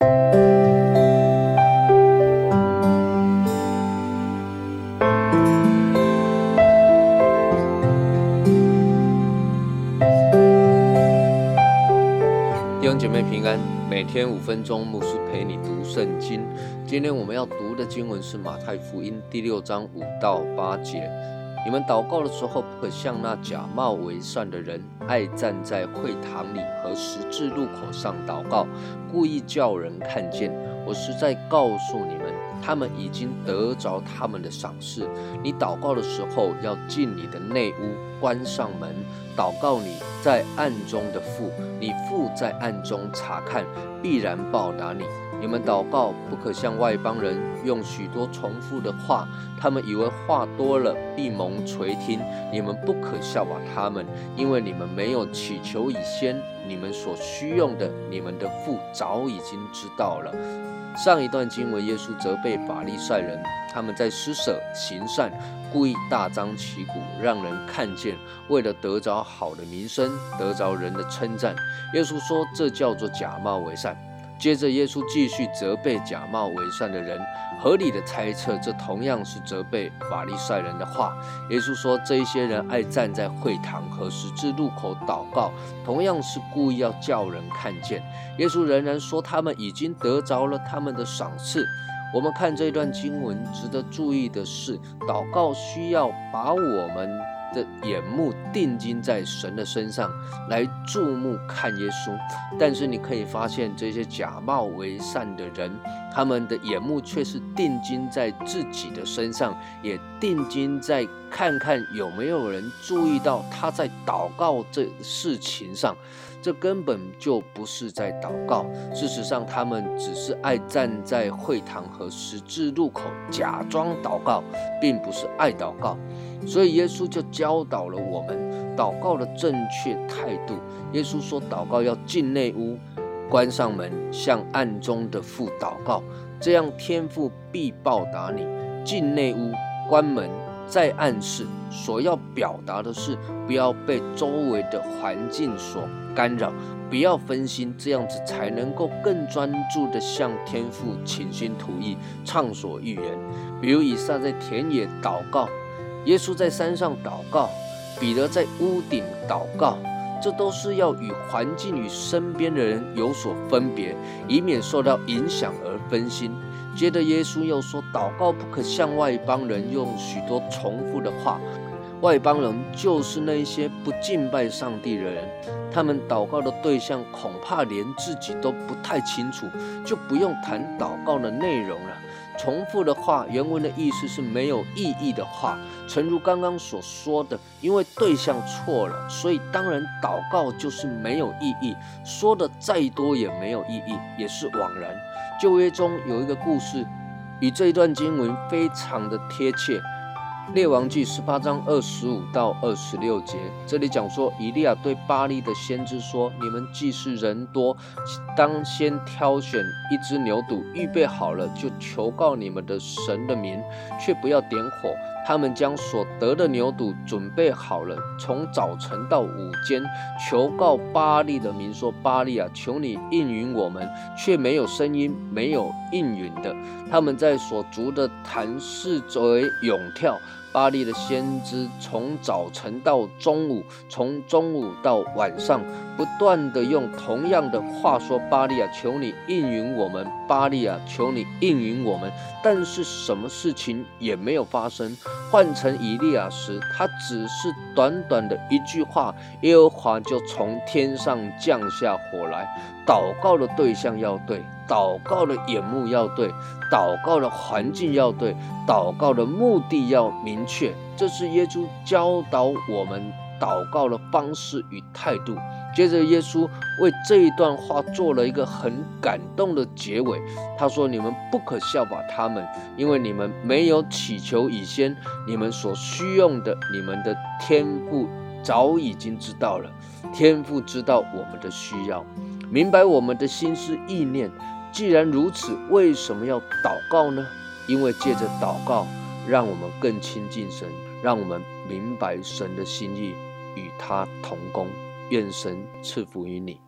弟兄姐妹平安，每天五分钟，牧师陪你读圣经。今天我们要读的经文是马太福音第六章五到八节。你们祷告的时候，不可像那假冒为善的人，爱站在会堂里和十字路口上祷告，故意叫人看见。我实在告诉你们，他们已经得着他们的赏赐。你祷告的时候，要进你的内屋，关上门，祷告你在暗中的父，你父在暗中查看，必然报答你。你们祷告不可像外邦人用许多重复的话，他们以为话多了必蒙垂听。你们不可效法他们，因为你们没有祈求以先，你们所需用的，你们的父早已经知道了。上一段经文，耶稣责备法利赛人，他们在施舍行善，故意大张旗鼓，让人看见，为了得着好的名声，得着人的称赞。耶稣说，这叫做假冒为善。接着，耶稣继续责备假冒为善的人。合理的猜测，这同样是责备法利赛人的话。耶稣说，这一些人爱站在会堂和十字路口祷告，同样是故意要叫人看见。耶稣仍然说，他们已经得着了他们的赏赐。我们看这段经文，值得注意的是，祷告需要把我们。的眼目定睛在神的身上，来注目看耶稣。但是你可以发现，这些假冒为善的人，他们的眼目却是定睛在自己的身上，也定睛在看看有没有人注意到他在祷告这事情上。这根本就不是在祷告。事实上，他们只是爱站在会堂和十字路口假装祷告，并不是爱祷告。所以耶稣就教导了我们祷告的正确态度。耶稣说，祷告要进内屋，关上门，向暗中的父祷告，这样天父必报答你。进内屋，关门，在暗示所要表达的是，不要被周围的环境所干扰，不要分心，这样子才能够更专注的向天父倾心吐意，畅所欲言。比如以撒在田野祷告。耶稣在山上祷告，彼得在屋顶祷告，这都是要与环境与身边的人有所分别，以免受到影响而分心。接着，耶稣又说，祷告不可向外邦人用许多重复的话。外邦人就是那些不敬拜上帝的人，他们祷告的对象恐怕连自己都不太清楚，就不用谈祷告的内容了。重复的话，原文的意思是没有意义的话。诚如刚刚所说的，因为对象错了，所以当然祷告就是没有意义，说的再多也没有意义，也是枉然。旧约中有一个故事，与这一段经文非常的贴切。列王记十八章二十五到二十六节，这里讲说，以利亚对巴利的先知说：“你们既是人多，当先挑选一只牛犊，预备好了，就求告你们的神的名，却不要点火。”他们将所得的牛肚准备好了，从早晨到午间，求告巴利的名说：“巴利啊，求你应允我们。”却没有声音，没有应允的。他们在所筑的坛四围涌跳。巴利的先知从早晨到中午，从中午到晚上，不断的用同样的话说：“巴利啊，求你应允我们；巴利啊，求你应允我们。”但是什么事情也没有发生。换成以利亚时，他只是短短的一句话，耶和华就从天上降下火来。祷告的对象要对，祷告的眼目要对，祷告的环境要对，祷告的目的要明确。这是耶稣教导我们祷告的方式与态度。接着，耶稣为这一段话做了一个很感动的结尾。他说：“你们不可效法他们，因为你们没有祈求以先，你们所需用的，你们的天赋早已经知道了。天赋知道我们的需要，明白我们的心思意念。既然如此，为什么要祷告呢？因为借着祷告，让我们更亲近神，让我们明白神的心意，与他同工。”愿神赐福于你。